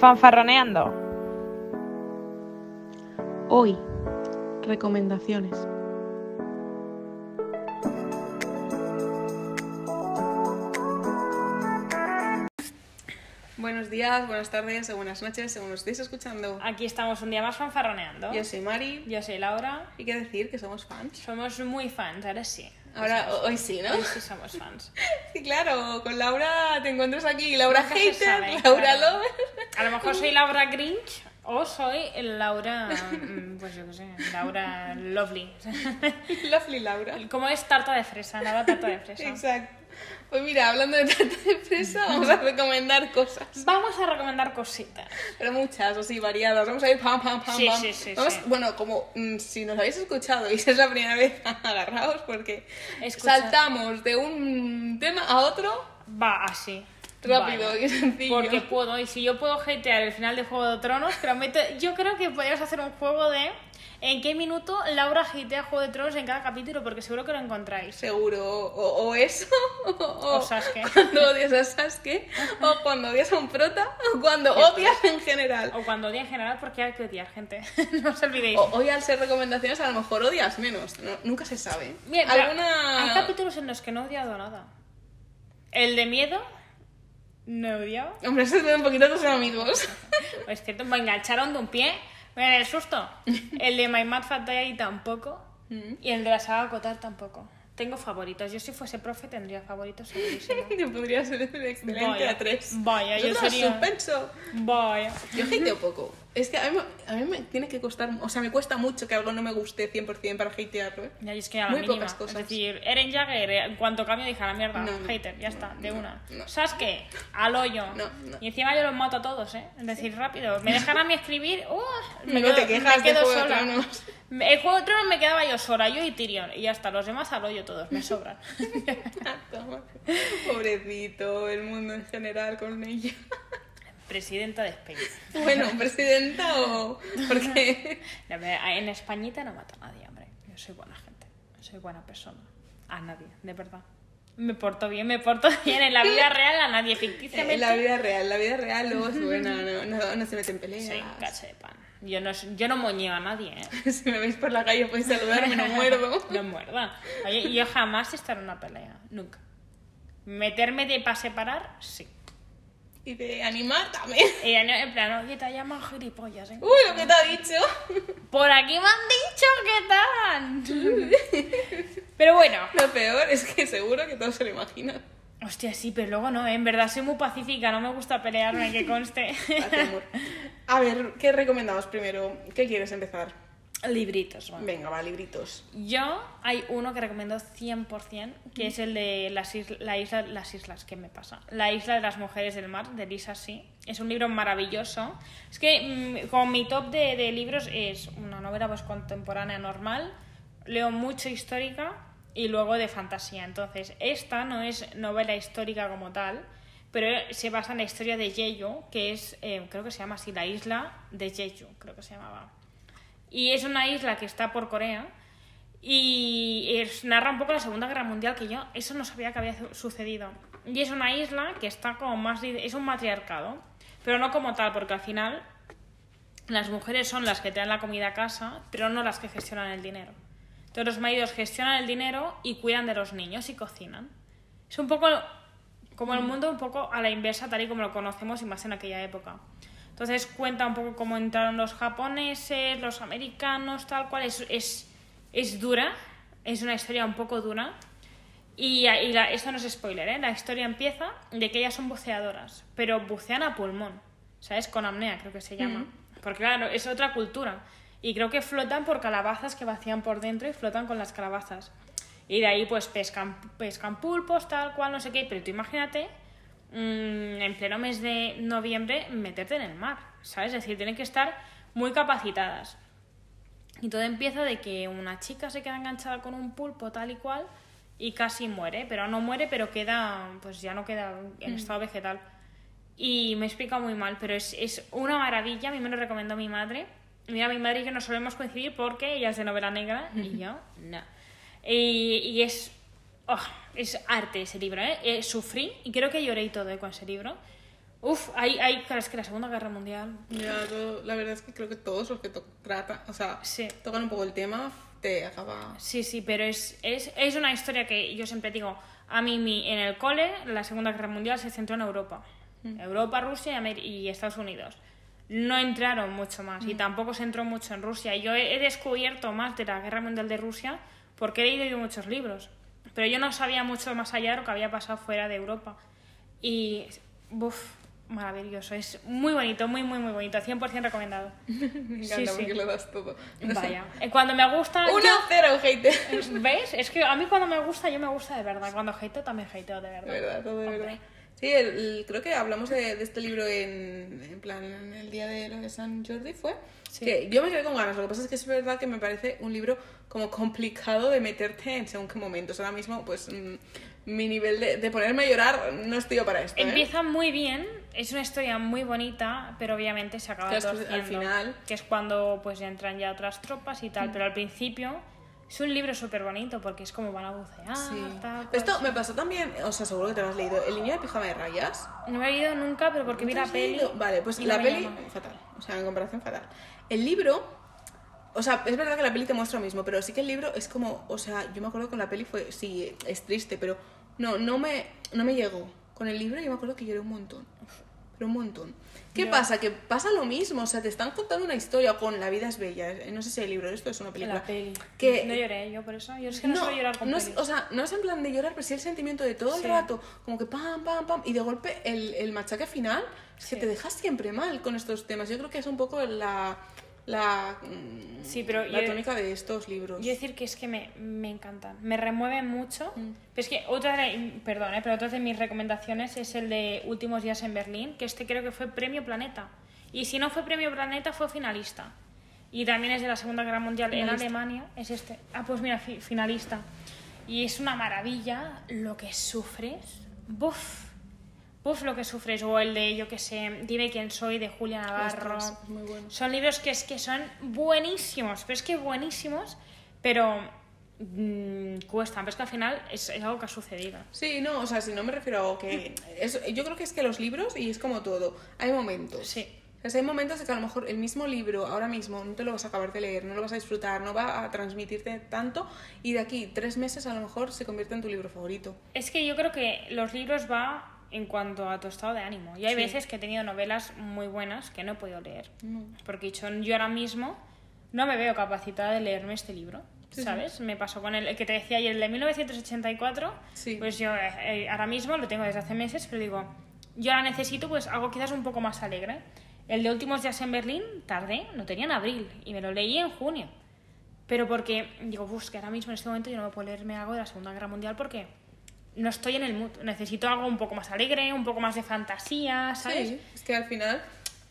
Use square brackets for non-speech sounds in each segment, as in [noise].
Fanfarroneando. Hoy, recomendaciones. Buenos días, buenas tardes o buenas noches, según nos estéis escuchando. Aquí estamos un día más fanfarroneando. Yo soy Mari. Yo soy Laura. Y qué decir que somos fans. Somos muy fans, ahora sí. Ahora, hoy sí, ¿no? Hoy sí somos fans. [laughs] Sí, claro, con Laura te encuentras aquí. Laura Nunca hater, sabe, Laura claro. lover. A lo mejor soy Laura Grinch o soy Laura, mm, pues yo qué sé, Laura Lovely. [laughs] Lovely Laura. Como es tarta de fresa, Laura tarta de fresa. Exacto. Pues mira, hablando de tarta de fresa, vamos a recomendar cosas. Vamos a recomendar cositas. Pero muchas, así, variadas. Vamos a ir pam, pam, pam, Sí, pam. sí, sí, Vamos- sí. Bueno, como mm, si nos habéis escuchado y si [laughs] es la primera vez, [laughs] agarraos porque Escucha. saltamos de un tema a otro Va así. Rápido Vale. y sencillo. Porque puedo, y si yo puedo hatear el final de Juego de Tronos, prometo, yo creo que podrías hacer un juego de en qué minuto Laura hatea Juego de Tronos en cada capítulo, porque seguro que lo encontráis. Seguro, o, o eso, o, O Sasuke. cuando odias a Sasuke, o cuando odias a un prota, o cuando odias en general. O cuando odia en general, porque hay que odiar gente. [laughs] no os olvidéis. O, hoy al ser recomendaciones a lo mejor odias menos, no- nunca se sabe. Bien, ¿Alguna... hay capítulos en los que no he odiado nada. El de miedo, no he odiado. Hombre, eso es un poquito tus amigos. [laughs] Es cierto, me engancharon de un pie. Mira, el susto. [laughs] El de My Mad Fat Diary tampoco. Y el de la saga Cotar tampoco. Tengo favoritos. Yo si fuese profe tendría favoritos. [laughs] Yo podría ser excelente Vaya, a tres. vaya, yo Nosotros, sería- suspenso. Vaya. Yo hateo poco. Es que a mí, me- a mí me tiene que costar, o sea, me cuesta mucho que algo no me guste 100% para hatearlo, ¿eh? Ya, y es que a la Muy mínima. pocas cosas. Es decir, Eren Jagger, eh, en cuanto cambio dije a la mierda, No, hater, ya está, de una. no. Sasuke, al hoyo. Y encima yo los mato a todos, ¿eh? Es decir, rápido. Me dejan a mí escribir, ¡uh! [laughs] me No quedo, te quejas me de quedo Juego de sola. Tronos. El juego de tronos me quedaba yo sola, yo y Tyrion. Y ya está, los demás al hoyo todos, me sobran. [laughs] Toma. Pobrecito, el mundo en general con ella. Presidenta de España. [laughs] Bueno, presidenta o... Porque... [laughs] Verdad, En Españita no mato a nadie, hombre. Yo soy buena gente, soy buena persona. A nadie, de verdad. Me porto bien, me porto [laughs] bien en la vida real, a nadie ficticiamente. En la vida real, la vida real luego es buena, no, no, no se mete en peleas. Soy un cacho de pan. Yo no, yo no moñeo a nadie, ¿eh? Si me veis por la calle podéis saludarme, no muerdo. No muerda. Oye, yo jamás estaré en una pelea. Nunca. Meterme de para separar, sí. Y de animar también. Y en plan, oye, te llaman gilipollas, ¿eh? Uy, lo que te ha dicho. Por aquí me han dicho que tal. Pero bueno. Lo peor es que seguro que todos se lo imaginan. Hostia, sí, pero luego no, ¿eh? en verdad soy muy pacífica, no me gusta pelearme, que conste. A ver, ¿qué recomendamos primero? ¿Qué quieres empezar? Libritos. Venga, va, libritos. Yo hay uno que recomiendo 100%, que es el de las la isla, las islas, ¿qué me pasa? La isla de las mujeres del mar, de Lisa Sí. Es un libro maravilloso. Es que mm, como mi top de, de libros es una novela pues contemporánea normal, leo mucho histórica y luego de fantasía. Entonces, esta no es novela histórica como tal, pero se basa en la historia de Jeju, que es, eh, creo que se llama así, la isla de Jeju, creo que se llamaba. Y es una isla que está por Corea y es- narra un poco la Segunda Guerra Mundial, que yo eso no sabía que había su- sucedido. Y es una isla que está como más... Es un matriarcado, pero no como tal, porque al final las mujeres son las que traen la comida a casa, pero no las que gestionan el dinero. Entonces los maridos gestionan el dinero y cuidan de los niños y cocinan. Es un poco como el mundo un poco a la inversa, tal y como lo conocemos y más en aquella época. Entonces cuenta un poco cómo entraron los japoneses, los americanos, tal cual. Es, es, es dura, es una historia un poco dura. Y, y la- esto no es spoiler, ¿eh? La historia empieza de que ellas son buceadoras, pero bucean a pulmón, ¿sabes? Con apnea, creo que se llama. Porque claro, es otra cultura. Y creo que flotan por calabazas que vacían por dentro y flotan con las calabazas. Y de ahí pues pescan, pescan pulpos, tal cual, no sé qué. Pero tú imagínate, mm, en pleno mes de noviembre, meterte en el mar, ¿sabes? Es decir, tienen que estar muy capacitadas. Y todo empieza de que una chica se queda enganchada con un pulpo tal y cual y casi muere, pero no muere, pero queda, pues ya no queda en estado vegetal. Y me explica muy mal, pero es, es una maravilla, a mí me lo recomendó mi madre. Mira, mi madre y yo no solemos coincidir porque ella es de novela negra y [laughs] yo no. Y, y es, oh, es arte ese libro, ¿eh? Eh, Sufrí y creo que lloré y todo ¿eh? con ese libro. Uf, hay, hay, claro, es que la Segunda Guerra Mundial. Ya, todo- la verdad es que creo que todos los que to- tratan, o sea, Sí. tocan un poco el tema, te acaba... Sí, sí, pero es, es, es una historia que yo siempre digo, a mí mi, en el cole la Segunda Guerra Mundial se centró en Europa. Europa, Rusia y, Estados Unidos. No entraron mucho más y tampoco se entró mucho en Rusia. Y Yo he, he descubierto más de la Guerra Mundial de Rusia porque he leído muchos libros. Pero yo no sabía mucho más allá de lo que había pasado fuera de Europa. Y, uff, maravilloso. Es muy bonito, muy, muy, muy bonito. 100% recomendado. [laughs] Me Sí, encanta sí. porque lo das todo. Vaya. Eh, Cuando me gusta... Una yo- cero, hater. ¿Ves? Es que a mí cuando me gusta, yo me gusta de verdad. Cuando hateo, también hateo de verdad. De verdad, todo de Hombre. verdad. Sí, el- el- creo que hablamos de, de este libro en, en plan en el día de lo de San Jordi, ¿fue? Sí. Que yo me quedé con ganas. Lo que pasa es que es verdad que me parece un libro como complicado de meterte en según qué momentos. Ahora mismo, pues mm, mi nivel de, de ponerme a llorar no estoy yo para esto. ¿eh? Empieza muy bien, es una historia muy bonita, pero obviamente se acaba Claro, que al torciendo, final- que es cuando pues entran ya otras tropas y tal, pero al principio es un libro súper bonito porque es como van a bucear, Sí. tal, Esto me pasó también, o sea, seguro que te lo has leído. El niño de pijama de rayas. No he leído nunca, pero porque vi ¿No te la peli. Vale, pues la me peli, fatal. O sea, en comparación, fatal. El libro, o sea, es verdad que la peli te muestra lo mismo, pero sí que el libro es como, o sea, yo me acuerdo que la peli fue, sí, es triste, pero no, no me, no me llegó. Con el libro yo me acuerdo que lloré un montón. Pero un montón. ¿Qué pasa? Que pasa lo mismo, o sea, te están contando una historia con La vida es bella. eh, No sé si el libro, esto es una película. la peli. Que, No lloré yo por eso. Yo es que no, suelo llorar con no es- o sea, no es en plan de llorar, pero sí el sentimiento de todo el rato, como que pam, pam, pam, y de golpe el, el machaque final Sí. te dejas siempre mal con estos temas. Yo creo que es un poco la, la, mm, Sí, pero la yo- tónica de estos libros. Yo decir que es que me, me encantan, me remueven mucho. Mm. Pero es que otra de, perdón, eh, pero otra de mis recomendaciones es el de Últimos días en Berlín, que este creo que fue Premio Planeta. Y si no fue Premio Planeta, fue finalista. Y también es de la Segunda Guerra Mundial en Finalista. Alemania, es este. Ah, pues mira, fi- finalista. Y es una maravilla lo que sufres. Buf. Buf lo que sufres. O el de, yo que sé, Dime quién soy, de Julia Navarro. Ostras, es muy bueno. Son libros que es que son buenísimos, pero es que buenísimos, pero mm, cuestan, pero es que al final es, es algo que ha sucedido. Sí, no, o sea, si no me refiero a que... eso- yo creo que es que los libros, y es como todo, hay momentos. Sí. O sea, hay momentos de que a lo mejor el mismo libro ahora mismo no te lo vas a acabar de leer, no lo vas a disfrutar, no va a transmitirte tanto y de aquí tres meses a lo mejor se convierte en tu libro favorito. Es que yo creo que los libros va en cuanto a tu estado de ánimo. Y hay Sí. veces que he tenido novelas muy buenas que no he podido leer. No. Porque dicho, yo ahora mismo no me veo capacitada de leerme este libro. Sí, ¿Sabes? Me pasó con el, el que te decía ayer, el de 1984. Sí. Pues yo eh, eh, ahora mismo lo tengo desde hace meses, pero digo, yo ahora necesito pues algo quizás un poco más alegre. El de Últimos días en Berlín tardé, lo tenía en abril y me lo leí en junio. Pero porque digo, pues que ahora mismo en este momento yo no me puedo leerme algo de la Segunda Guerra Mundial porque no estoy en el mood. Necesito algo un poco más alegre, un poco más de fantasía, ¿sabes? Sí, es que al final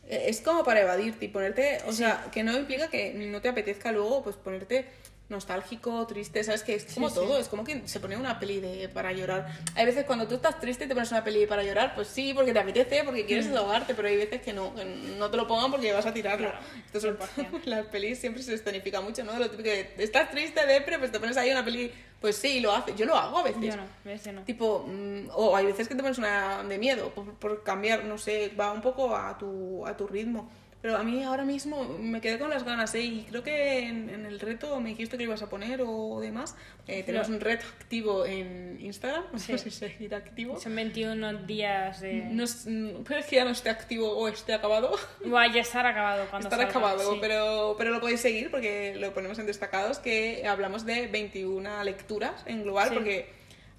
eh, es como para evadirte y ponerte, o sea, que no implica que no te apetezca luego pues ponerte nostálgico, triste, sabes que es como sí. todo, es como que se pone una peli de para llorar. Hay veces cuando tú estás triste y te pones una peli para llorar, pues sí, porque te apetece, porque quieres desahogarte, pero hay veces que no, que no te lo pongan porque vas a tirarlo. Claro, Esto es [laughs] 100%. las pelis siempre se escenifica mucho, ¿no? Lo típico de estás triste, depre, pues te pones ahí una peli, pues sí, lo hace. Yo lo hago a veces. Yo no, ves, yo no. Tipo, mm, o hay veces que te pones una de miedo por, por cambiar, no sé, va un poco a tu, a tu ritmo. Pero a mí ahora mismo me quedé con las ganas, ¿eh? Y creo que en, en el reto me dijiste que lo ibas a poner o demás. Eh, tenemos un reto activo en Instagram, no Sí. sé si seguir activo. Son 21 días de... No es- mm, que ya no esté activo o esté acabado. Va a estar acabado cuando Estará salga, acabado, sí. pero, pero lo podéis seguir porque lo ponemos en destacados que hablamos de 21 lecturas en global Sí. porque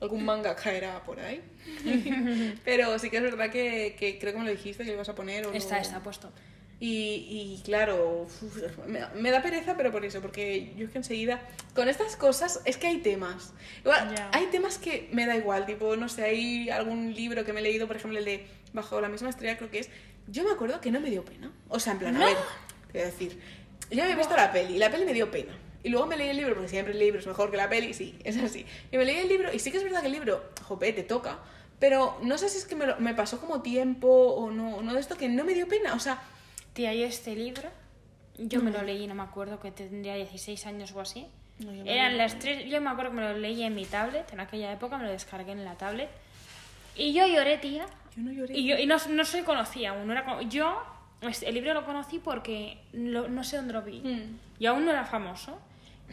algún manga caerá por ahí. [laughs] pero sí que es verdad que, que creo que me lo dijiste que lo ibas a poner. O Está, lo- está puesto. Y, y claro, uf, me, me da pereza, pero por eso, porque yo es que enseguida, con estas cosas, es que hay temas. Igual, Ya. hay temas que me da igual, tipo, no sé, hay algún libro que me he leído, por ejemplo, el de Bajo la misma estrella, creo que es. Yo me acuerdo que no me dio pena. O sea, en plan, a ¿No? ver, te voy a decir, yo había visto la peli y la peli me dio pena. Y luego me leí el libro, porque siempre el libro es mejor que la peli, sí, es así. Y me leí el libro, y sí que es verdad que el libro, jope, te toca, pero no sé si es que me, lo- me pasó como tiempo o no, no de esto, que no me dio pena. O sea, Tía, y este libro, yo me lo leí, no me acuerdo, que tendría 16 años o así. No, yo Eran las tres, yo me acuerdo que me lo leí en mi tablet, en aquella época me lo descargué en la tablet. Y yo lloré, tía, Yo no lloré. Y yo y no, no se conocía aún. No era, yo este, el libro lo conocí porque lo- no sé dónde lo vi. Mm. Y aún no era famoso.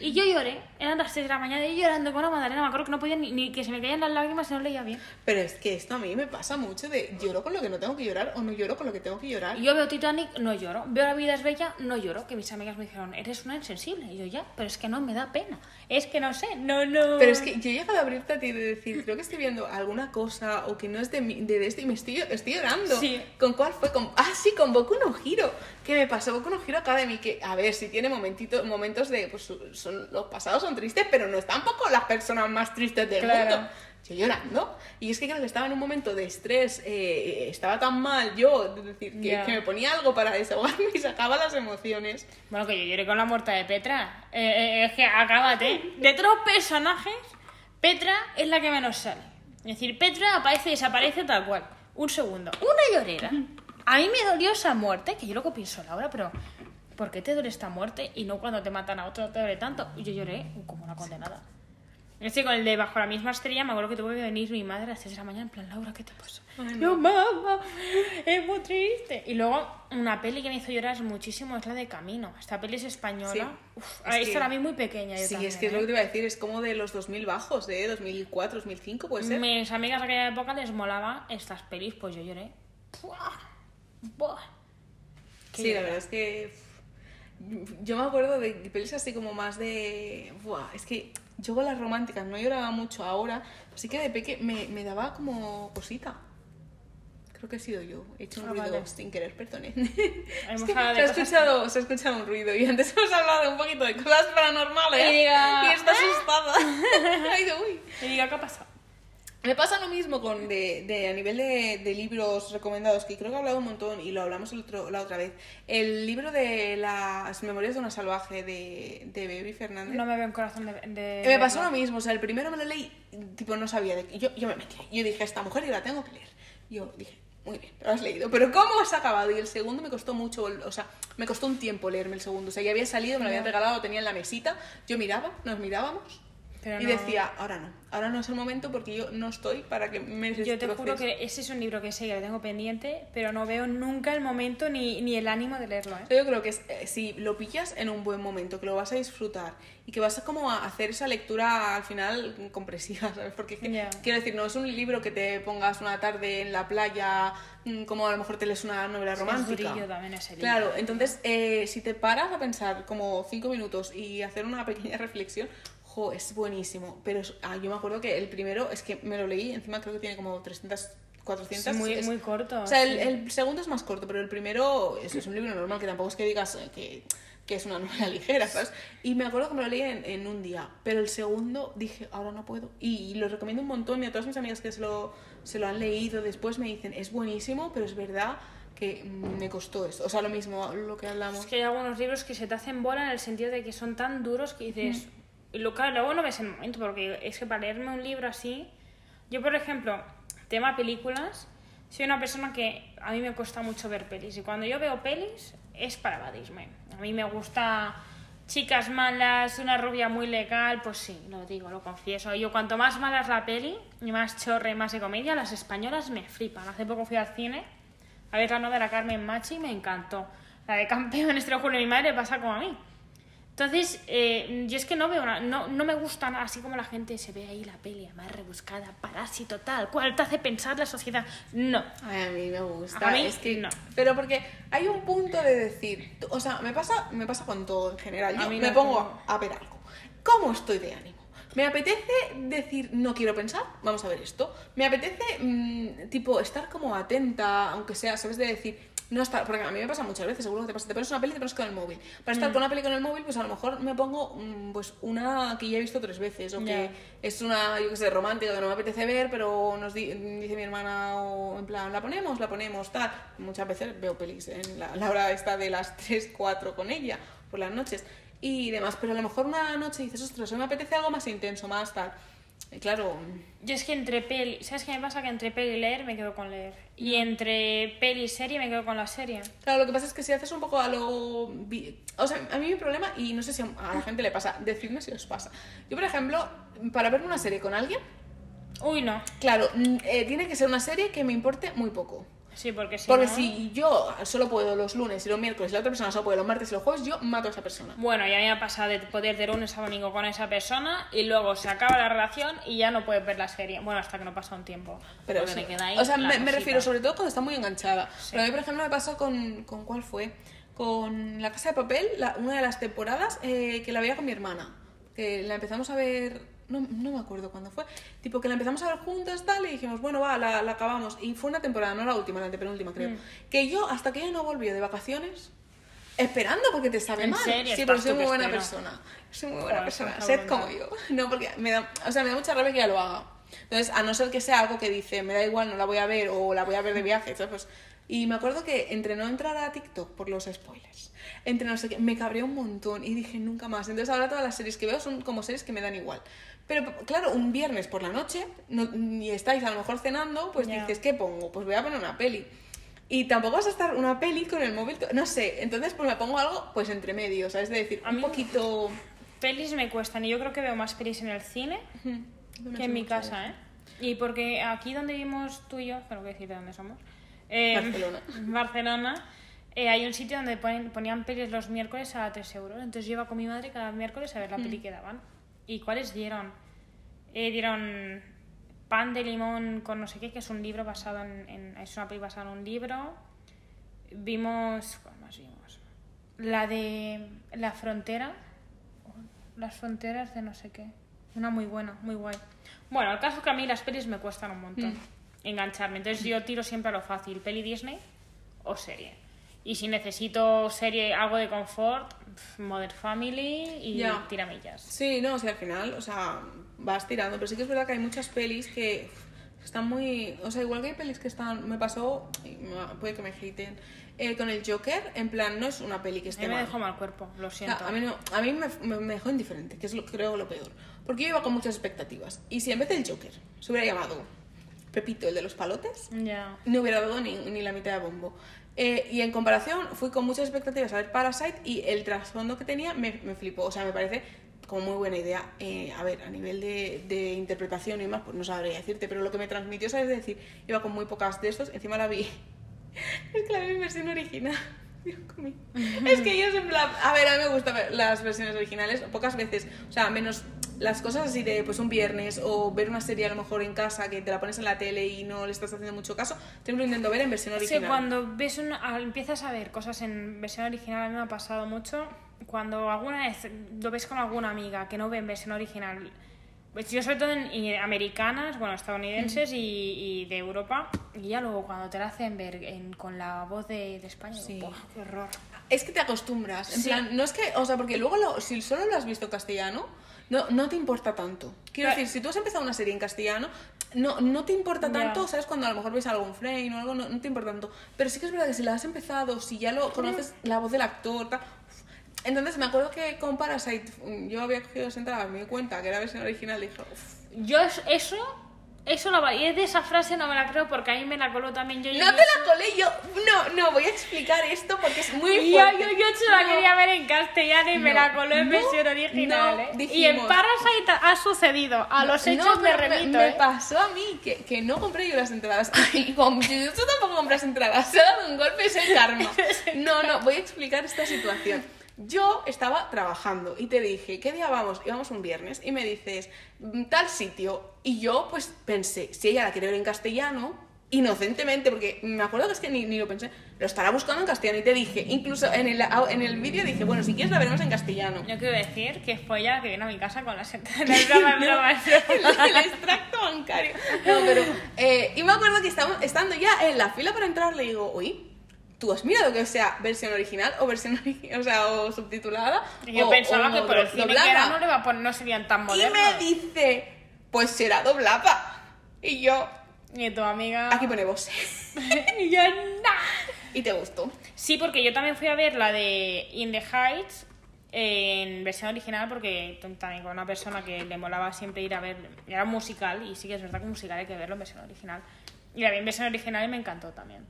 Y yo lloré. Eran las 3 de la mañana y llorando con una madalena. Me acuerdo que no podía ni, ni que se me caían las lágrimas si no leía bien. Pero es que esto a mí me pasa mucho de lloro con lo que no tengo que llorar o no lloro con lo que tengo que llorar. Yo veo Titanic, no lloro. Veo La vida es bella, no lloro. Que mis amigas me dijeron, eres una insensible. Y yo ya, pero es que no me da pena. Es que no sé, no, no. Pero es que yo he llegado a abrirte a ti de decir, creo que estoy viendo alguna cosa o que no es de, mi, de esto y me estoy, estoy llorando. Sí. ¿Con cuál fue? Con, ah, sí, con Boku no Hiro. ¿Qué me pasó? Boku no Hiro Academy, que a ver, si tiene momentitos, momentos de, pues son, los pasados son tristes, pero no es tampoco las personas más tristes del Claro. mundo. Yo llorando. Y es que creo que estaba en un momento de estrés, eh, estaba tan mal yo, es decir, que, Ya. que me ponía algo para desahogarme y sacaba las emociones. Bueno, que yo lloré con la muerte de Petra. Eh, eh, es que acábate. De todos los personajes, Petra es la que menos sale. Es decir, Petra aparece y desaparece tal cual. Un segundo. Una llorera. A mí me dolió esa muerte, que yo luego pienso ahora, pero ¿por qué te duele esta muerte y no cuando te matan a otro te duele tanto? Y yo lloré como una condenada. Es que con el de Bajo la misma estrella me acuerdo que tuvo que venir mi madre a las 6 de la mañana en plan, Laura, ¿qué te pasa? Ay, Yo, mamá, es muy triste. Y luego, una peli que me hizo llorar muchísimo es la de Camino. Esta peli es española. Sí. Uf, Es esta que- la vi muy pequeña. Yo Sí, también, es que es ¿eh? lo que te iba a decir, es como de los 2000 bajos, de 2004, 2005, puede ser. Mis amigas de aquella época les molaba estas pelis, pues yo lloré. Buah, buah. Sí, la verdad es que yo me acuerdo de pelis así como más de... Buah, es que yo con las románticas no lloraba mucho ahora, así que de peque me, me daba como cosita. Creo que he sido yo, he hecho un Ah, ruido vale. sin querer, perdone. [laughs] Es que se, ha escuchado, se ha escuchado un ruido y antes [laughs] hemos hablado un poquito de cosas paranormales Y diga, y está asustada. [laughs] Ay, de uy. Y diga, ¿qué ha pasado? Me pasa lo mismo con de, de- a nivel de, de libros recomendados, que creo que he hablado un montón y lo hablamos el otro, la otra vez. El libro de las Memorias de una salvaje de, de Baby Fernández. No me veo en corazón de. de Eh, me pasó lo mismo, o sea, el primero me lo leí, tipo, no sabía de qué. Yo, yo me metí, yo dije, esta mujer yo la tengo que leer. Yo dije, muy bien, lo has leído, pero ¿cómo has acabado? Y el segundo me costó mucho, o sea, me costó un tiempo leerme el segundo. O sea, ya había salido, me lo habían regalado, lo tenía en la mesita, yo miraba, nos mirábamos. Pero y no- decía, ahora no, ahora no es el momento porque yo no estoy para que me Yo te destroces". juro que ese es un libro que sé que lo tengo pendiente, pero no veo nunca el momento ni, ni el ánimo de leerlo, ¿eh? Yo creo que es, eh, si lo pillas en un buen momento, que lo vas a disfrutar y que vas a como a hacer esa lectura al final compresiva, [laughs] ¿sabes? Porque quiero decir, no es un libro que te pongas una tarde en la playa mm, como a lo mejor te lees una novela romántica. durillo también ese libro. Claro, entonces eh, si te paras a pensar como cinco minutos y hacer una [laughs] pequeña reflexión, jo, es buenísimo. Pero ah, yo me acuerdo que el primero es que me lo leí, encima creo que tiene como 300, 400. Es muy, es- muy corto. o sea, el, sí. el segundo es más corto, pero el primero es, es un libro normal, que tampoco es que digas eh, que, que es una novela [laughs] ligera, ¿sabes? Y me acuerdo que me lo leí en, en un día, pero el segundo dije, ahora no puedo. Y, lo recomiendo un montón y a todas mis amigas que se lo, se lo han leído después me dicen, es buenísimo, pero es verdad que mm, me costó esto. O sea, lo mismo, lo que hablamos. Es que hay algunos libros que se te hacen bola en el sentido de que son tan duros que dices. Lo, luego no ves el momento, porque es que para leerme un libro así. Yo, por ejemplo, tema películas, soy una persona que a mí me cuesta mucho ver pelis. Y cuando yo veo pelis, es para evadirme. A mí me gusta chicas malas, una rubia muy legal, pues sí, lo digo, lo confieso. Yo, cuanto más mala es la peli, y más chorre, y más de comedia, las españolas me flipan. Hace poco fui al cine a ver la novela Carmen Machi y me encantó. La de campeones, te lo juro, mi madre pasa como a mí. Entonces, eh, yo es que no veo, una- no, no me gusta nada, así como la gente se ve ahí la peli más rebuscada, parásito, tal, cuál te hace pensar la sociedad. No. Ay, a mí me gusta. A mí, es que no. Pero porque hay un punto de decir, o sea, me pasa, me pasa con todo en general. A Yo mí me no, pongo no. a ver algo. ¿Cómo estoy de ánimo? Me apetece decir, no quiero pensar, vamos a ver esto. Me apetece, mm, tipo, estar como atenta, aunque sea, ¿sabes? De decir, no estar, porque a mí me pasa muchas veces, seguro que te pasa, te pones una peli y te pones con el móvil. Para estar con una peli con el móvil, pues a lo mejor me pongo, mm, pues, una que ya he visto tres veces, o que es una, yo que sé, romántica que no me apetece ver, pero nos di- dice mi hermana, o en plan, la ponemos, la ponemos, tal. Muchas veces veo pelis en la, la hora esta de las [laughs] 3, 4 con ella, por las noches, y demás. Pero a lo mejor una noche dices, ostras, hoy me apetece algo más intenso, más tal. Y claro, Yo es que entre peli, ¿sabes qué me pasa? Que entre peli y leer me quedo con leer. Y entre peli y serie me quedo con la serie. claro, lo que pasa es que si haces un poco a lo... O sea, a mí mi problema, y no sé si a la gente le pasa, decidme si os pasa. Yo, por ejemplo, para ver una serie con alguien, Uy, no. Claro, eh, tiene que ser una serie que me importe muy poco. Sí, porque si Porque no- si yo solo puedo los lunes y los miércoles y la otra persona solo puede los martes y los jueves, yo mato a esa persona. Bueno, ya me ha pasado de poder de lunes a domingo con esa persona y luego se acaba la relación y ya no puedes ver la serie. Bueno, hasta que no pasa un tiempo. Pero eso- me queda ahí o sea, me, me refiero sobre todo cuando está muy enganchada. Pero a mí, por ejemplo, me pasó con, con ¿cuál fue? Con La Casa de Papel, la- una de las temporadas eh, que la veía con mi hermana. Que la empezamos a ver, no, no me acuerdo cuándo fue, tipo que la empezamos a ver juntas tal y dijimos, bueno, va, la, la acabamos. Y fue una temporada, no la última, la antepenúltima creo. Mm. Que yo, hasta que ella no volvió de vacaciones, esperando porque te sabe ¿En mal. serio? Sí, porque soy muy buena persona. Soy muy buena Joder, persona. Sed como yo. No, porque me da, o sea, me da mucha rabia que ella lo haga. Entonces, a no ser que sea algo que dice, me da igual, no la voy a ver o la voy a ver de viaje, ¿sabes? Pues- y me acuerdo que entre no entrar a TikTok por los spoilers, entre no sé qué, me cabreé un montón y dije nunca más. Entonces ahora todas las series que veo son como series que me dan igual. Pero claro, un viernes por la noche no, y estáis a lo mejor cenando, pues dices, ¿qué pongo? Pues voy a poner una peli. Y tampoco vas a estar una peli con el móvil, no sé, entonces pues me pongo algo pues entre medio, ¿sabes? De decir, A un mí- poquito... Pelis me cuestan y yo creo que veo más pelis en el cine que en mi casa, ¿eh? Y porque aquí donde vivimos tú y yo, tengo que decir de dónde somos, eh, Barcelona. [laughs] Barcelona, eh, hay un sitio donde ponen- ponían pelis los miércoles a 3 euros. Entonces yo iba con mi madre cada miércoles a ver la peli que daban. ¿Y cuáles dieron? Eh, dieron Pan de limón con no sé qué, que es un libro basado en, en- es una peli basada en un libro. Vimos, ¿cuál más vimos? La de La Frontera, las fronteras de no sé qué. Una muy buena, muy guay. Bueno, el caso es que a mí las pelis me cuestan un montón engancharme. Entonces yo tiro siempre a lo fácil, peli Disney o serie. Y si necesito serie, algo de confort, Modern Family y Ya. tiramillas. Sí, no, o sea, al final, o sea, vas tirando, pero sí que es verdad que hay muchas pelis que están muy... O sea, igual que hay pelis que están... Me pasó, puede que me haten, eh, con el Joker, en plan, no es una peli que A esté mí me mal. dejó mal cuerpo, lo O siento. sea, a mí, no- a mí me, me- dejó indiferente, que es lo creo lo peor. Porque yo iba con muchas expectativas. Y si en vez del Joker se hubiera llamado Pepito, el de los palotes, Ya. no hubiera dado ni, ni la mitad de bombo. Eh, y en comparación, fui con muchas expectativas a ver Parasite y el trasfondo que tenía me, me flipó. O sea, me parece como muy buena idea. Eh, a ver, a nivel de, de interpretación y más, pues no sabría decirte, pero lo que me transmitió, ¿sabes? Es decir, iba con muy pocas de estos, encima la vi. [laughs] es que la vi en versión original. Es que yo en plan, a ver, a mí me gustan las versiones originales, pocas veces, o sea, menos las cosas así de pues un viernes o ver una serie a lo mejor en casa que te la pones en la tele y no le estás haciendo mucho caso, siempre lo intento ver en versión Sí, original. cuando ves una- a- empiezas a ver cosas en versión original, a mí me ha pasado mucho. Cuando alguna vez lo ves con alguna amiga que no ve en versión original, pues yo sobre todo en, y americanas, bueno, estadounidenses y, y de Europa, y ya luego cuando te la hacen ver en- con la voz de, de España, Sí. "Buah, qué horror. Es que te acostumbras. En Sí. plan, no es que, o sea, porque luego lo- si solo lo has visto en castellano, no, no te importa tanto. Quiero Claro. decir, si tú has empezado una serie en castellano, no, no te importa tanto, ¿sabes? Cuando a lo mejor ves algún frame o algo, no, no te importa tanto. Pero sí que es verdad que si la has empezado, si ya lo conoces, la voz del actor, tal. Entonces me acuerdo que con Parasite mm, yo había cogido esa entrada, me di cuenta que era versión original y dije, uff. Yo es- eso, eso va- y es de esa frase no me la creo porque a mí me la coló también yo. No te la colé yo. No, no, voy a explicar esto porque es muy Yo, fuerte. yo, yo se la No. quería ver en castellano y me No, la coló en no, versión original. no, ¿eh? y dijimos- en Parasite ha sucedido. A los hechos No, me remito. Me ¿eh? pasó a mí que, que no compré yo las entradas. [laughs] Y con Jujutsu tampoco compras entradas. Se ha dado un golpe, es el karma. [laughs] No, no, voy a explicar esta situación. Yo estaba trabajando y te dije, ¿qué día vamos? Íbamos un viernes y me dices, "Mm, tal sitio. Y yo pues pensé, si ella la quiere ver en castellano, inocentemente, porque me acuerdo que es que ni, ni lo pensé, lo estará buscando en castellano. Y te dije, incluso en el, en el vídeo dije, bueno, si quieres la veremos en castellano. Yo quiero decir que fue ella la que vino a mi casa con. Es [laughs] broma, es broma, es broma. [laughs] el extracto bancario. No, pero. eh, y me acuerdo que estamos, estando ya en la fila para entrar, le digo, oye, ¿tú has mirado que sea versión original o versión [laughs] o sea, o subtitulada? Y Yo o- pensaba o que por el cine que era no, le va a poner, no serían tan Y modernos. me dice, pues será doblada. Y yo, Y tu amiga. aquí pone voz. [laughs] y yo, "Nah". y te gustó. Sí, porque yo también fui a ver la de In the Heights en versión original porque también con una persona que le molaba siempre ir a ver, era musical y sí que es verdad que musical hay que verlo en versión original. Y la vi en versión original y me encantó también.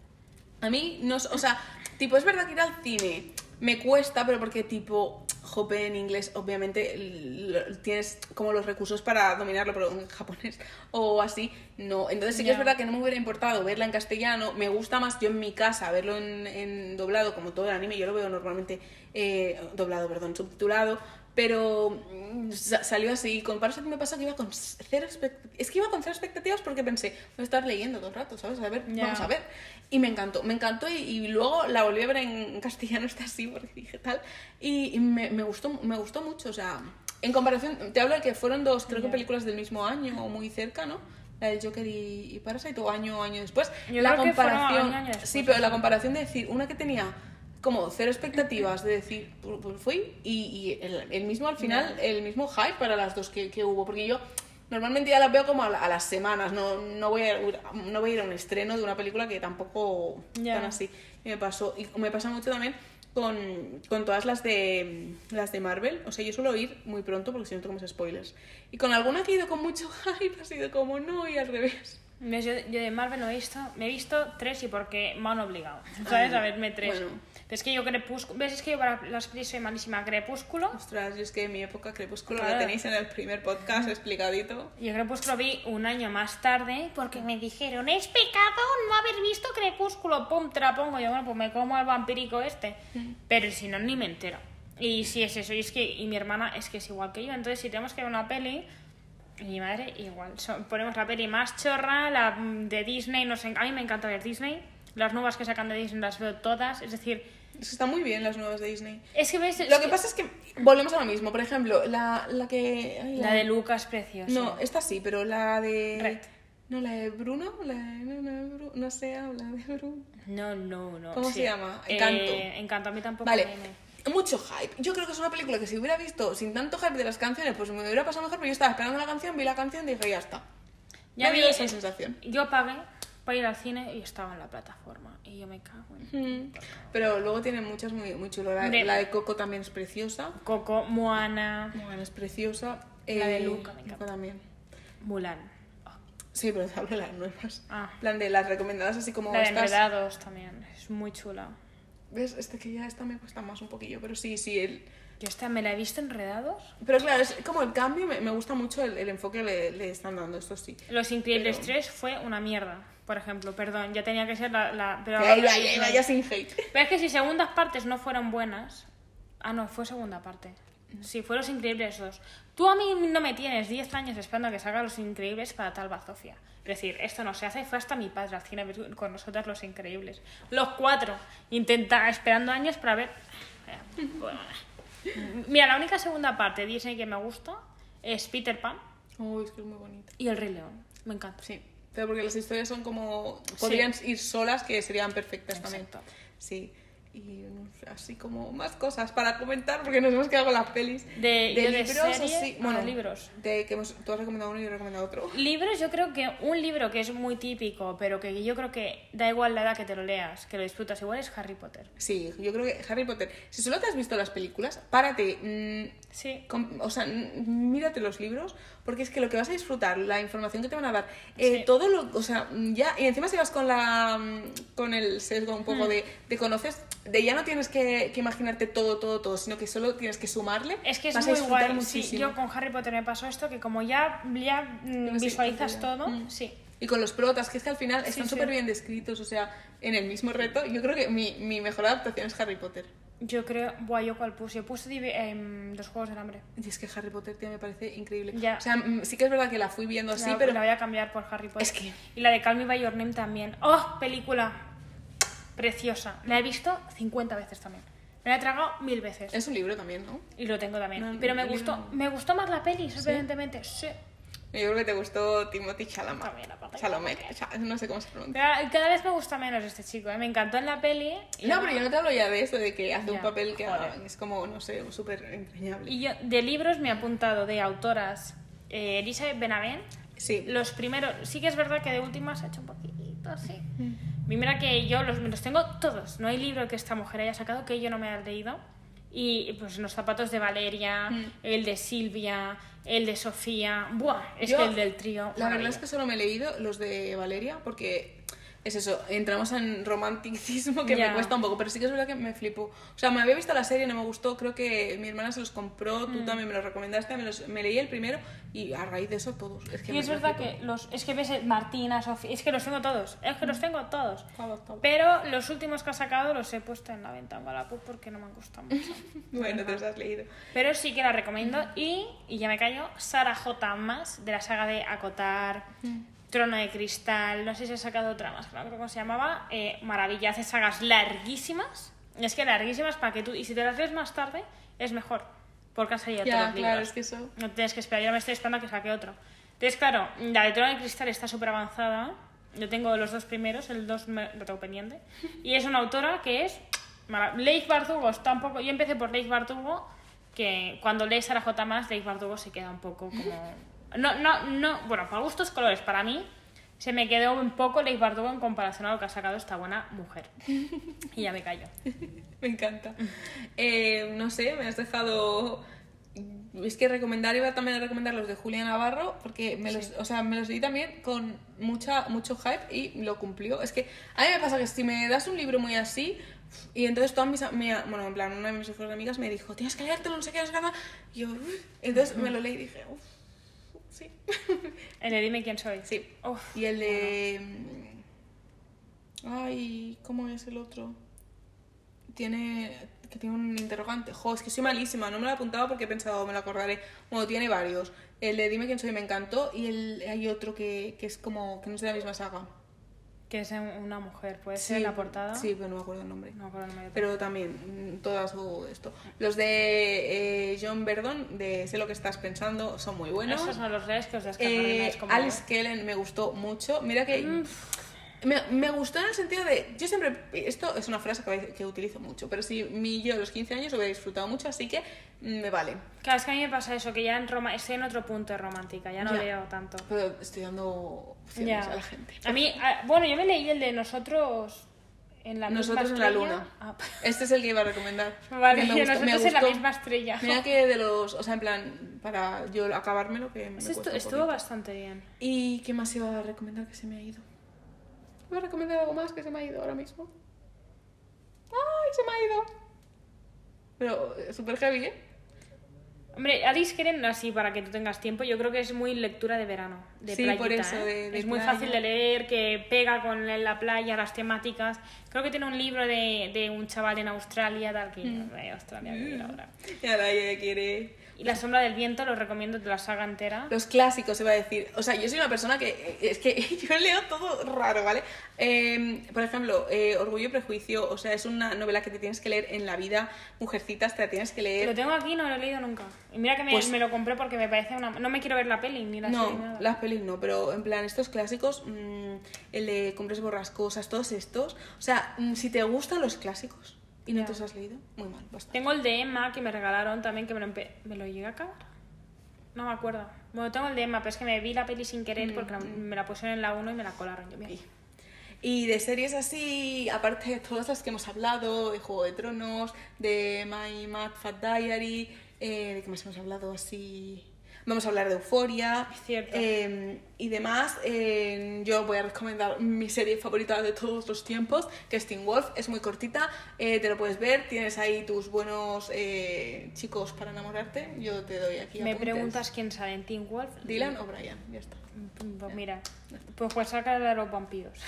A mí, no, o sea, tipo, es verdad que ir al cine me cuesta, pero porque, tipo, Hope en inglés, obviamente tienes como los recursos para dominarlo, pero en japonés o así, no. Entonces sí que es verdad que no me hubiera importado verla en castellano. Me gusta más yo en mi casa verlo en, en doblado, como todo el anime. Yo lo veo normalmente eh, doblado, perdón, subtitulado. Pero mm, sa- salió así. Con Parasite me pasa que iba con cero expectativas. Es que iba con cero expectativas porque pensé, voy a estar leyendo todo el rato, ¿sabes? A ver, Ya. vamos a ver. Y me encantó, me encantó y, y luego la volví a ver en castellano, [laughs] está así, porque dije tal. Y, y me, me gustó, me gustó mucho, o sea, en comparación, te hablo de que fueron dos, creo que Ya. películas del mismo año o muy cerca, ¿no? La del Joker y, y Parasite, o año año después. Yo la creo que comparación, año, año después, sí, pero la comparación de decir, una que tenía como cero expectativas de decir, pues, fui, y, y el, el mismo al final, el mismo hype para las dos que, que hubo, porque yo normalmente ya las veo como a, a las semanas, no, no, voy a, no voy a ir a un estreno de una película que tampoco Ya. tan así. Y me pasó, y me pasa mucho también con, con todas las de las de Marvel, o sea, yo suelo ir muy pronto porque si no tengo más spoilers. Y con alguna que he ido con mucho [laughs] hype ha sido como no y al revés. Yo, yo de Marvel no he visto, me he visto tres y porque me han obligado, ¿sabes? A verme tres. bueno. Pero es que yo Crepúsculo, ¿ves? Es que yo para las pelis soy malísima. Crepúsculo, Ostras, yo es que en mi época Crepúsculo Claro. la tenéis en el primer podcast explicadito. yo Crepúsculo vi un año más tarde porque me dijeron, es pecado no haber visto Crepúsculo, pum, te la pongo. Yo, bueno, pues me como al vampírico este. Pero si no, ni me entero. Y si es eso, y es que, y mi hermana es que es igual que yo, entonces si tenemos que ver una peli, mi madre igual, So- ponemos la peli más chorra, la de Disney, no sé, a mí me encanta ver Disney, las nuevas que sacan de Disney las veo todas, es decir, Es que están muy bien las nuevas de Disney. es que ves... Lo que pasa es que volvemos a lo mismo. Por ejemplo, la, la que. ay, La de Lucas preciosa. No, esta sí, pero la de. Red. No, la de Bruno. La de, no, la de Bruno. No sé, habla de Bruno. No, no, no. ¿Cómo sí. se llama? Encanto. Eh, Encanto, a mí tampoco Vale, me- mucho hype. Yo creo que es una película que si hubiera visto sin tanto hype de las canciones, pues me hubiera pasado mejor, pero yo estaba esperando la canción, vi la canción y dije, ya está. Ya Ya vi esa sensación. Yo pagué para ir al cine y estaba en la plataforma. Y yo me cago en... Mm. Pero luego tiene muchas muy, muy chulas. La, De- la de Coco también es preciosa. Coco, Moana, Moana es preciosa. La de Eh, Luca me encanta. también. Mulan. Sí, pero te hablo de las nuevas. Ah. En plan de las recomendadas así como La de estas. Enredados también. Es muy chula. ¿Ves? Este que ya esta me cuesta más un poquillo, pero sí, sí. El... Yo esta me la he visto Enredados. Pero claro, es como el cambio, me, me gusta mucho el, el enfoque que le, le están dando, esto sí. Los Increíbles Pero- 3 fue una mierda, por ejemplo. Perdón, ya tenía que ser la... la- pero, ahí va, ahí va, ya sin hate. pero es que si segundas partes no fueron buenas... Ah, no, fue segunda parte. Sí, fue Los Increíbles 2. Tú a mí no me tienes 10 años esperando a que salga Los Increíbles para tal bazofia. Es decir, esto no se hace. Fue hasta mi padre al cine con nosotras Los Increíbles. Los cuatro. Intenta, esperando años para ver... Bueno. [laughs] Mira, la única segunda parte de Disney que me gusta es Peter Pan Uy, es que es muy bonita. y El Rey León. Me encanta. Sí, pero porque las historias son como... Podrían ir solas que serían perfectas también. Exacto. Sí. Y sé, así como más cosas para comentar porque nos hemos quedado con las pelis. De- de libros serie así... Bueno, libros. De que hemos- tú has recomendado uno y yo he recomendado otro. Libros, yo creo que un libro que es muy típico, pero que yo creo que da igual la edad que te lo leas, que lo disfrutas igual, es Harry Potter. Sí, yo creo que Harry Potter... Si solo te has visto las películas, párate... mm, Sí. Com- o sea, mírate los libros, porque es que lo que vas a disfrutar, la información que te van a dar, eh, Sí. todo lo, o sea, ya, y encima si vas con la, mm, con el sesgo un Mm. poco de, de conoces, de ya no tienes que, que imaginarte todo, todo, todo, sino que solo tienes que sumarle, Es que es vas a muy disfrutar guay. Sí, muchísimo. yo con Harry Potter me pasó esto, que como ya, ya mm, visualizas todo, Mm. sí. Y con los protas, que es que al final están sí. súper bien descritos, o sea, en el mismo reto, yo creo que mi, mi mejor adaptación es Harry Potter. Yo creo, buah, yo cuál puse, yo puse divi- em, los Juegos del Hambre. Y es que Harry Potter, tío, me parece increíble. Ya. O sea, mm, sí que es verdad que la fui viendo así, la, pero... la voy a cambiar por Harry Potter. Es que- Y la de Call Me By Your Name también. ¡Oh, película! Preciosa. La he visto 50 veces también. Me la he tragado mil veces. Es un libro también, ¿no? Y lo tengo también. No, Pero me gustó, me gustó más la peli, sorprendentemente. Sí. Yo creo que te gustó Timothy Chalamet. Chalamet, Cha- no sé cómo se pronuncia. Cada vez me gusta menos este chico, ¿eh? Me encantó en la peli. y No, pero yo no te hablo ya de eso, de que hace un papel que joder. es como, no sé, súper entrañable. Y yo de libros me he apuntado de autoras eh, Elizabeth Benavent. Sí. Los primeros, sí que es verdad que de últimas ha hecho un poquito así. Mira que yo los, los tengo todos. No hay libro que esta mujer haya sacado que yo no me haya leído. Y pues los zapatos de Valeria, el de Silvia, el de Sofía. Buah, es Yo, que el del trío. La verdad es que solo me he leído los de Valeria porque es eso, entramos en romanticismo que me cuesta un poco, pero sí que es verdad que me flipo. O sea, me había visto la serie, no me gustó, creo que mi hermana se los compró, Mm. tú también me los recomendaste, me, los- me leí el primero y a raíz de eso todos. Es que Y es verdad que los. Es que ves el Martina, Sofía. Es que los tengo todos. Es que los tengo todos. Todos, todos. Pero los últimos que ha sacado los he puesto en la venta en Wallapop porque no me han gustado mucho. [laughs] Bueno, te los has leído. Pero sí que la recomiendo. Y, y ya me callo, Sara J. Más, de la saga de Acotar, Trono de Cristal, no sé si ha sacado otra más, no creo cómo se llamaba. Eh, maravilla, hace sagas larguísimas. Es que larguísimas para que tú. Y si te las lees más tarde, es mejor. Porque han salido Ya, todos claro, libros. es que eso... No tienes que esperar, yo me estoy esperando a que saque otro. Entonces, claro, la de Trono de Cristal está súper avanzada. Yo tengo los dos primeros, el 2 lo tengo pendiente. Y es una autora que es. mara- Leigh Bardugo está un poco. Yo empecé por Leigh Bardugo, que cuando lees a la J más, Leigh Bardugo se queda un poco como. No, no, no. Bueno, para gustos colores, para mí se me quedó un poco Leigh Bardugo en comparación a lo que ha sacado esta buena mujer. Y ya me callo. [laughs] Me encanta. Eh, no sé, me has dejado. Es que recomendar, iba también a recomendar los de Julia Navarro, porque me los, o sea, me los leí también con mucha, mucho hype y lo cumplió. Es que a mí me pasa que si me das un libro muy así, y entonces todas mis, mi- bueno, en plan, una de mis mejores amigas me dijo, tienes que leértelo, no sé qué, no sé qué, nada". Y yo, "Uf". entonces me lo leí y dije, uff, sí. [laughs] El de Dime quién soy. sí. Uf, Y el de. Ay, ¿cómo es el otro? Tiene. que tiene un interrogante. Jo, es que soy malísima, no me lo he apuntado porque he pensado, me lo acordaré. Bueno, tiene varios. El de Dime quién soy me encantó y el, hay otro que, que es como. que no es de la misma saga. Que es una mujer, puede ser la portada. Sí, pero no me acuerdo el nombre. No me acuerdo el nombre. Pero también, mm, todas su esto. Los de eh, John Verdon, de Sé lo que estás pensando, son muy buenos. Esos son los redes que os Eh, descargaréis como Alice Kellen me gustó mucho. Mira que Mm. Me, me gustó en el sentido de. Yo siempre. Esto es una frase que, que utilizo mucho, pero si mi yo a los 15 años lo hubiera disfrutado mucho, así que mm, me vale. Claro, es que a mí me pasa eso, que ya en Roma estoy en otro punto de romántica, ya no Ya. leo tanto. Pero estoy dando opciones Ya. a la gente. A mí, a- bueno, yo me leí el de nosotros en la Nosotros misma en la luna. Ah, Este es el que iba a recomendar. vale, Me gustó- me nosotros en la misma estrella. Mira que de los. O sea, en plan, para yo acabármelo, que me estu- un estuvo bastante bien. ¿Y qué más iba a recomendar que se me ha ido? ¿Iba a recomendar algo más que se me ha ido ahora mismo? ¡Ay, se me ha ido! Pero eh, súper heavy, ¿eh? Hombre, Alice Keren, así para que tú tengas tiempo, yo creo que es muy lectura de verano, de Sí, playita, por eso, ¿eh? de- de Es muy playa. fácil de leer, que pega con la playa, las temáticas. Creo que tiene un libro de, de un chaval en Australia, tal que... Mm. eh, Australia, ir ahora. Y ahora ella quiere... Y La sombra del viento lo recomiendo de la saga entera. Los clásicos, iba a decir. O sea, yo soy una persona que... eh, Es que [laughs] yo leo todo raro, ¿vale? Eh, por ejemplo, eh, Orgullo y Prejuicio, o sea, es una novela que te tienes que leer en la vida. Mujercitas, te la tienes que leer. Lo tengo aquí, no lo he leído nunca. Y mira que me, Pues- me lo compré porque me parece una... No me quiero ver la peli ni la serie, No, nada. las pelis no, pero en plan, estos clásicos, mm, el de Cumbres Borrascosas, todos estos. O sea, mm, si te gustan los clásicos y no te los has leído, muy mal, bastante. Tengo el de Emma que me regalaron también, que me lo, empe- ¿me lo llegué a acabar. No me acuerdo. Bueno, tengo el de Emma, pero es que me vi la peli sin querer porque la- me la pusieron en la 1 y me la colaron. Yo, mira. Y de series así, aparte de todas las que hemos hablado, de Juego de Tronos, de My Mad Fat Diary, eh, ¿de qué más hemos hablado así? Vamos a hablar de Euforia eh, y demás. eh, yo voy a recomendar mi serie favorita de todos los tiempos, que es Teen Wolf. Es muy cortita, eh, te lo puedes ver. Tienes ahí tus buenos eh, chicos para enamorarte. Yo te doy aquí. Me apuntes. preguntas quién sale en Teen Wolf. Dylan o Brian, ya está. Pues mira, pues pues saca la de los vampiros.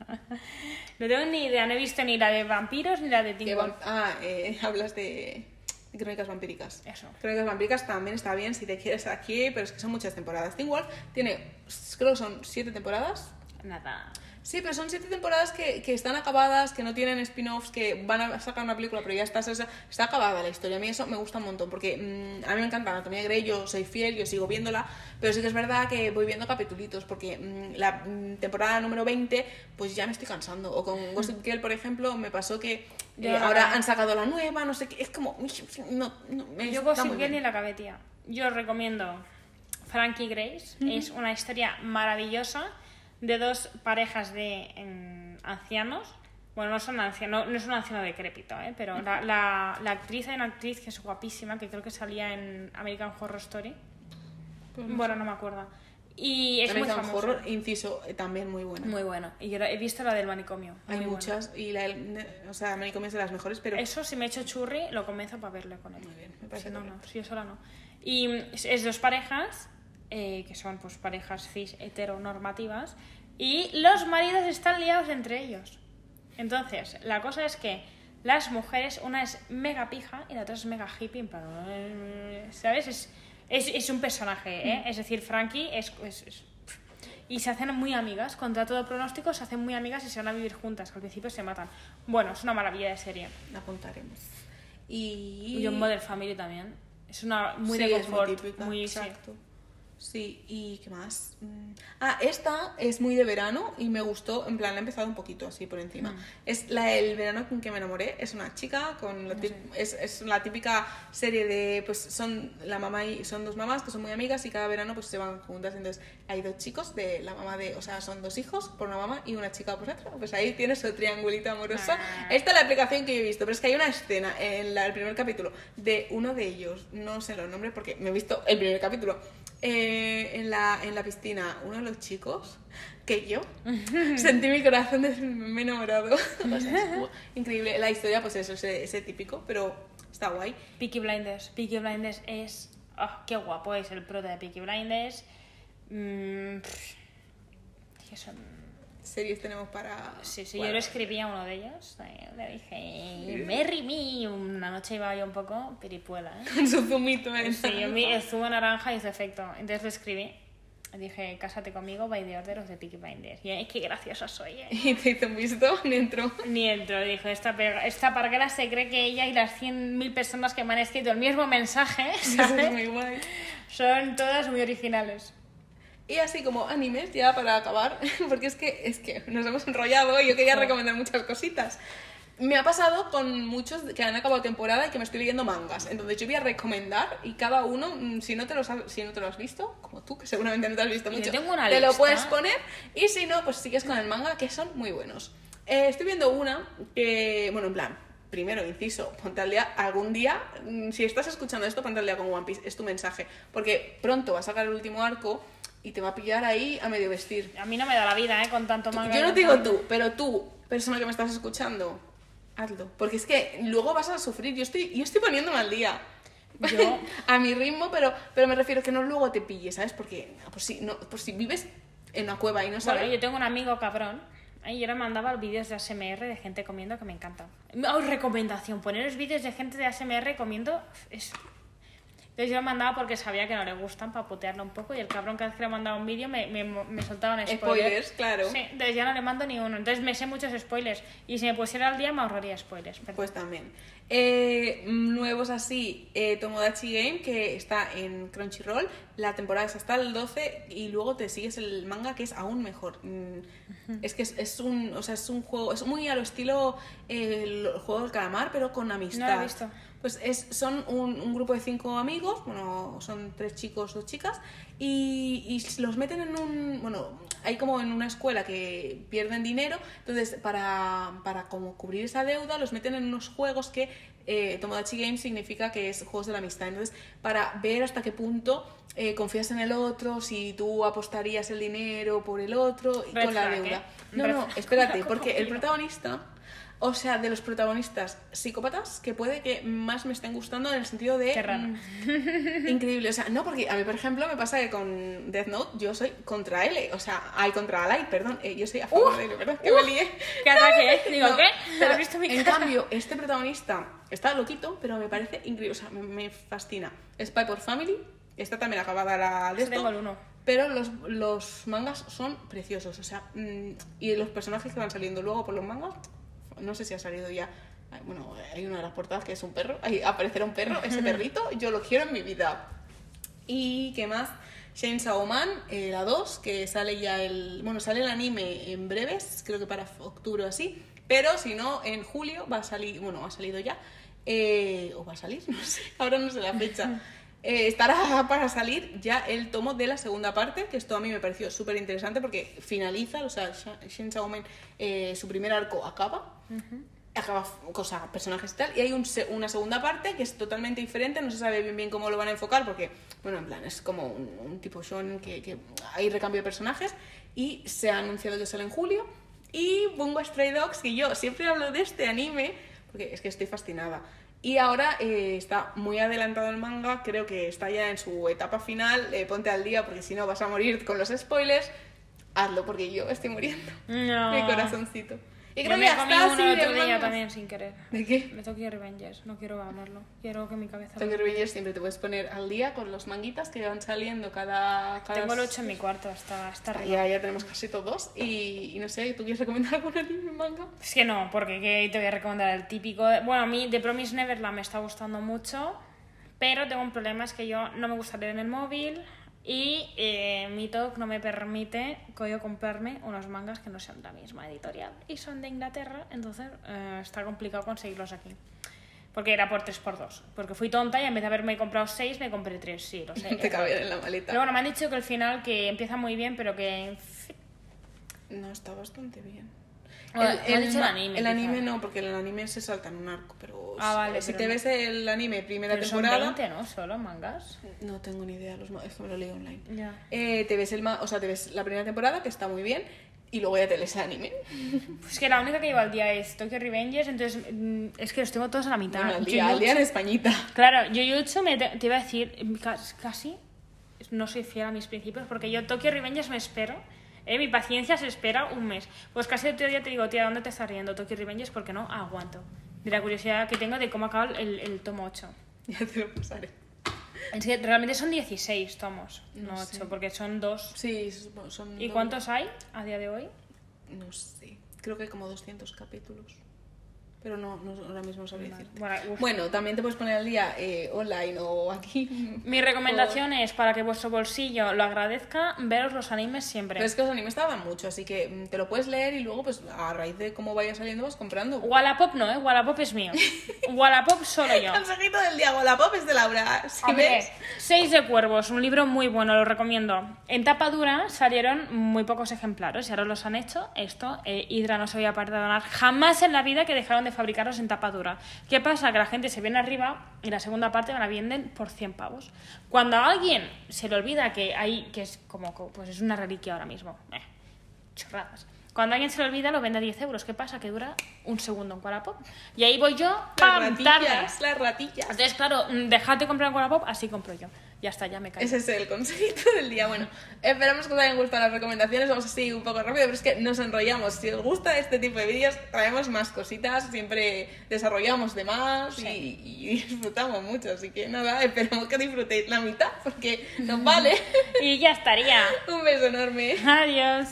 [laughs] no tengo ni idea, no he visto ni la de vampiros ni la de Teen Wolf. ah, eh, [laughs] hablas de Crónicas Vampíricas. Eso. Crónicas Vampíricas también está bien si te quieres aquí, pero es que son muchas temporadas. Teen Wolf tiene, creo que son siete temporadas. Nada. Sí, pero son siete temporadas que, que están acabadas, que no tienen spin-offs, que van a sacar una película, pero ya está, está, está acabada la historia. A mí eso me gusta un montón, porque mm, a mí me encanta Anatomía Grey, yo soy fiel, yo sigo viéndola, pero sí que es verdad que voy viendo capitulitos, porque mm, la mm, temporada número 20, pues ya me estoy cansando. O con [laughs] Gossip Girl, por ejemplo, me pasó que eh, ahora han sacado la nueva, no sé qué, es como... No, no, me Yo Gossip Girl ni la cabetía. Yo os recomiendo Frankie Grace. Es una historia maravillosa de dos parejas de em, ancianos. Bueno, no son ancianos, no, no es un anciano decrépito, ¿eh? pero la, la, la actriz hay una actriz que es guapísima, que creo que salía en American Horror Story. Pues no bueno, no me acuerdo. Y es muy American famoso. Horror, inciso, eh, también muy buena. Muy bueno. Y yo he visto la del manicomio. Hay muy buena. muchas y la del- o sea, Manicomio es de las mejores, pero Eso, si me echo churri, lo convenzo para verle con él. Muy bien, me parece Si no, no, si yo sola no. Y es dos parejas, eh, que son pues parejas cis heteronormativas, y los maridos están liados entre ellos. Entonces, la cosa es que las mujeres, una es mega pija y la otra es mega hippie, en plan, eh, ¿sabes? Es, es, es un personaje, ¿eh? Es decir, Frankie es, es- y se hacen muy amigas, contra todo pronóstico, se hacen muy amigas y se van a vivir juntas, que al principio se matan. Bueno, es una maravilla de serie. la apuntaremos. Y... Y un Model Family también. Es una muy Sí, de es muy confort. típica, muy, exacto. Sí, ¿y qué más? Mm. Ah, esta es muy de verano y me gustó, en plan, la he empezado un poquito así por encima. Mm. Es la del verano con que me enamoré, es una chica con la es, es la típica serie de, pues son la mamá y son dos mamás que son muy amigas y cada verano pues se van juntas. Entonces hay dos chicos de la mamá de, o sea, son dos hijos por una mamá y una chica por otra. Pues ahí tienes su triangulito amoroso. Ah. Esta es la aplicación que yo he visto, pero es que hay una escena en la- el primer capítulo de uno de ellos, no sé los nombres porque me he visto el primer capítulo, eh, en, la, en la piscina, uno de los chicos, que yo, [laughs] sentí mi corazón de me enamorado. [laughs] O sea, [laughs] increíble. La historia, pues eso, ese, ese típico, pero está guay. Peaky Blinders. Peaky Blinders es. ah, qué guapo es el prota de Peaky Blinders. Mm, pff, que son- Series tenemos para... Sí, sí, yo le escribí a uno de ellos. eh, Le dije, Merry me. Una noche iba yo un poco piripuela, ¿eh? Con su zumito en Sí, yo mi, el zumo naranja hizo efecto. Entonces le escribí. Dije, cásate conmigo, by the order of the Peaky Blinders. Y es que graciosa soy, ¿eh? [laughs] Y te hizo un visto, ni entró. Ni entro, dijo, esta, esta parguera se cree que ella y las 100.000 personas que me han escrito el mismo mensaje, [laughs] Eso es ¿sabes? muy guay. Son todas muy originales. Y así como animes, ya para acabar, [laughs] porque es que, es que nos hemos enrollado y yo quería recomendar muchas cositas. Me ha pasado con muchos que han acabado temporada y que me estoy leyendo mangas. Entonces yo voy a recomendar y cada uno, mm, si no te, los has, si no te lo has visto, como tú, que seguramente no te has visto mucho, tengo una te lo puedes poner. Y si no, pues sigues con el manga, que son muy buenos. Eh, estoy viendo una que, bueno, en plan, primero, inciso, ponte al día algún día, mm, si estás escuchando esto, ponte al día con One Piece, es tu mensaje. Porque pronto va a sacar el último arco y te va a pillar ahí a medio vestir. A mí no me da la vida, ¿eh? Con tanto manga. Yo no te digo tú, pero tú, persona que me estás escuchando, hazlo. Porque es que luego vas a sufrir. Yo estoy, yo estoy poniéndome al día. Yo- [laughs] a mi ritmo, pero, pero me refiero que no luego te pilles, ¿sabes? Porque por si, no, por si vives en una cueva y no sabes. Bueno, yo tengo un amigo cabrón. ¿eh? Y yo le mandaba vídeos de ASMR de gente comiendo que me encantan. Oh, recomendación, poneros vídeos de gente de ASMR comiendo es... Entonces yo lo mandaba porque sabía que no le gustan para putearlo un poco y el cabrón cada vez que le mandaba un vídeo me, me, me soltaban spoilers. Spoilers, claro. Sí, entonces ya no le mando ni uno. Entonces me sé muchos spoilers y si me pusiera al día me ahorraría spoilers. perdón. Pues también. Eh, nuevos así, eh, Tomodachi Game, que está en Crunchyroll. La temporada es hasta el 12 y luego te sigues el manga, que es aún mejor. Mm, Es que es, es un, o sea, es un juego, es muy a lo estilo eh, el juego del calamar, pero con amistad. No lo he visto. Pues es, son un, un grupo de cinco amigos, bueno, son tres chicos, dos chicas, y, y los meten en un, bueno, hay como en una escuela que pierden dinero, entonces para, para como cubrir esa deuda los meten en unos juegos que eh, Tomodachi Game significa que es juegos de la amistad, entonces para ver hasta qué punto eh, confías en el otro, si tú apostarías el dinero por el otro y Red con la flag, deuda. ¿eh? No, Red no, espérate, [laughs] porque el protagonista o sea, de los protagonistas psicópatas que puede que más me estén gustando en el sentido de... Qué raro. mm, increíble. O sea, no, porque a mí, por ejemplo, me pasa que con Death Note yo soy contra L. O sea, hay contra Light, perdón. eh, yo soy a favor de L, ¿verdad? Que me lié. ¿Qué ataque es? Digo, No, ¿qué? pero ¿Has visto mi en cara? cambio, este protagonista está loquito, pero me parece increíble. O sea, me, me fascina. Spy por Family. Está también acabada la de Ese tengo el esto. uno. Pero los, los mangas son preciosos, o sea, mm, y los personajes que van saliendo luego por los mangas, no sé si ha salido ya. Bueno, hay una de las portadas que es un perro, ahí aparecerá un perro, ese perrito, yo lo quiero en mi vida. Y qué más, Chainsaw Man, eh, la 2, que sale ya el. Bueno, sale el anime en breves, creo que para octubre o así, pero si no, en julio va a salir, bueno, ha salido ya, eh, o va a salir, [laughs] no sé, ahora no sé la fecha. Eh, estará para salir ya el tomo de la segunda parte, que esto a mí me pareció súper interesante porque finaliza, o sea, Man, eh, su primer arco acaba. Acaba cosa, personajes y tal, y hay un una segunda parte que es totalmente diferente, no se sabe bien bien cómo lo van a enfocar, porque, bueno, en plan, es como un, un tipo shonen que, que hay recambio de personajes, y se ha anunciado que sale en julio, y Bungo Stray Dogs, que yo siempre hablo de este anime, porque es que estoy fascinada. Y ahora eh, está muy adelantado el manga, creo que está ya en su etapa final, eh, ponte al día porque si no vas a morir con los spoilers, hazlo porque yo estoy muriendo. No. [laughs] Mi corazoncito. Y Yo creo que me comí uno así el de otro día mangas. también sin querer. ¿De qué? Me Tokyo Revengers, no quiero hablarlo. Quiero que mi cabeza... Tokyo Revengers siempre te puedes poner al día con los manguitas que van saliendo cada... cada Tengo el 8 en mi cuarto, está, está arriba. Ya, ya tenemos casi todos. Y, y no sé, ¿tú quieres recomendar algún anime manga? Es que no, porque ¿qué te voy a recomendar el típico. de- Bueno, a mí The Promise Neverland me está gustando mucho, pero tengo un problema, es que yo no me gusta leer en el móvil y eh, mi TOC no me permite yo comprarme unos mangas que no sean de la misma editorial y son de Inglaterra, entonces eh, está complicado conseguirlos aquí. Porque era por 3x2. Porque fui tonta y en vez de haberme comprado 6, me compré 3, sí, lo sé. [laughs] Te cabe en la maleta. Pero bueno, me han dicho que el final que empieza muy bien, pero que No, está bastante bien. Han dicho el anime, El quizá. anime no, porque el anime se salta en un arco, pero Ah, si- vale, si pero te no. ves el anime primera pero son temporada... 20, ¿no? Solo mangas. No tengo ni idea, los, es que me lo leí online. Ya. Eh, te ves el o sea, te ves la primera temporada, que está muy bien, y luego ya te lees el anime. [laughs] Pues que la única que llevo al día es Tokyo Revengers, entonces mm, es que los tengo todos a la mitad. Bueno, al día, al día en Españita. Claro, Jujutsu me te, te iba a decir, cas- casi no soy fiel a mis principios, porque yo Tokyo Revengers me espero, eh, mi paciencia se espera un mes. Pues casi el otro día te digo, tía, ¿dónde te estás riendo Tokyo Revengers? Porque no aguanto. De la curiosidad que tengo de cómo acaba el, el tomo 8. [laughs] Ya te lo pasaré. Es que realmente son 16 tomos, no, No 8, sé. porque son dos. Sí, son- son... ¿Y dos- cuántos hay a día de hoy? No sé, creo que hay como 200 capítulos. Pero no, no ahora mismo sabría decirte. Bueno. Bueno, también te puedes poner al día eh, online o aquí. [laughs] Mi recomendación es, para que vuestro bolsillo lo agradezca, veros los animes siempre. Pero es que los animes tardan mucho, así que mm, te lo puedes leer y luego, pues a raíz de cómo vaya saliendo, vas comprando. Wallapop no, ¿eh? Wallapop es mío. [laughs] Wallapop solo yo. Consejito del día, Wallapop es de Laura. Hombre, ves, Seis de Cuervos, un libro muy bueno, lo recomiendo. En tapa dura salieron muy pocos ejemplares y ahora los han hecho. Esto, eh, Hydra no se había perdonar jamás en la vida que dejaron de fabricarlos en tapa dura. ¿Qué pasa? Que la gente se viene arriba y la segunda parte me la venden por 100 pavos. Cuando a alguien se le olvida que hay, que es como, pues es una reliquia ahora mismo. Eh, chorradas. Cuando a alguien se le olvida, lo vende a 10 euros. ¿Qué pasa? Que dura un segundo en Wallapop. Y ahí voy yo, las ¡pam! Tarde. ratillas, las ratillas. Entonces, claro, mm, dejad de comprar en Wallapop, así compro yo. Ya está, ya me callo. Ese es el consejito del día. Bueno, esperamos que os hayan gustado las recomendaciones. Vamos así un poco rápido, pero es que nos enrollamos. Si os gusta este tipo de vídeos, traemos más cositas. Siempre desarrollamos de más y, y disfrutamos mucho. Así que nada, esperamos que disfrutéis la mitad porque nos vale. [laughs] Y ya estaría. un beso enorme. Adiós.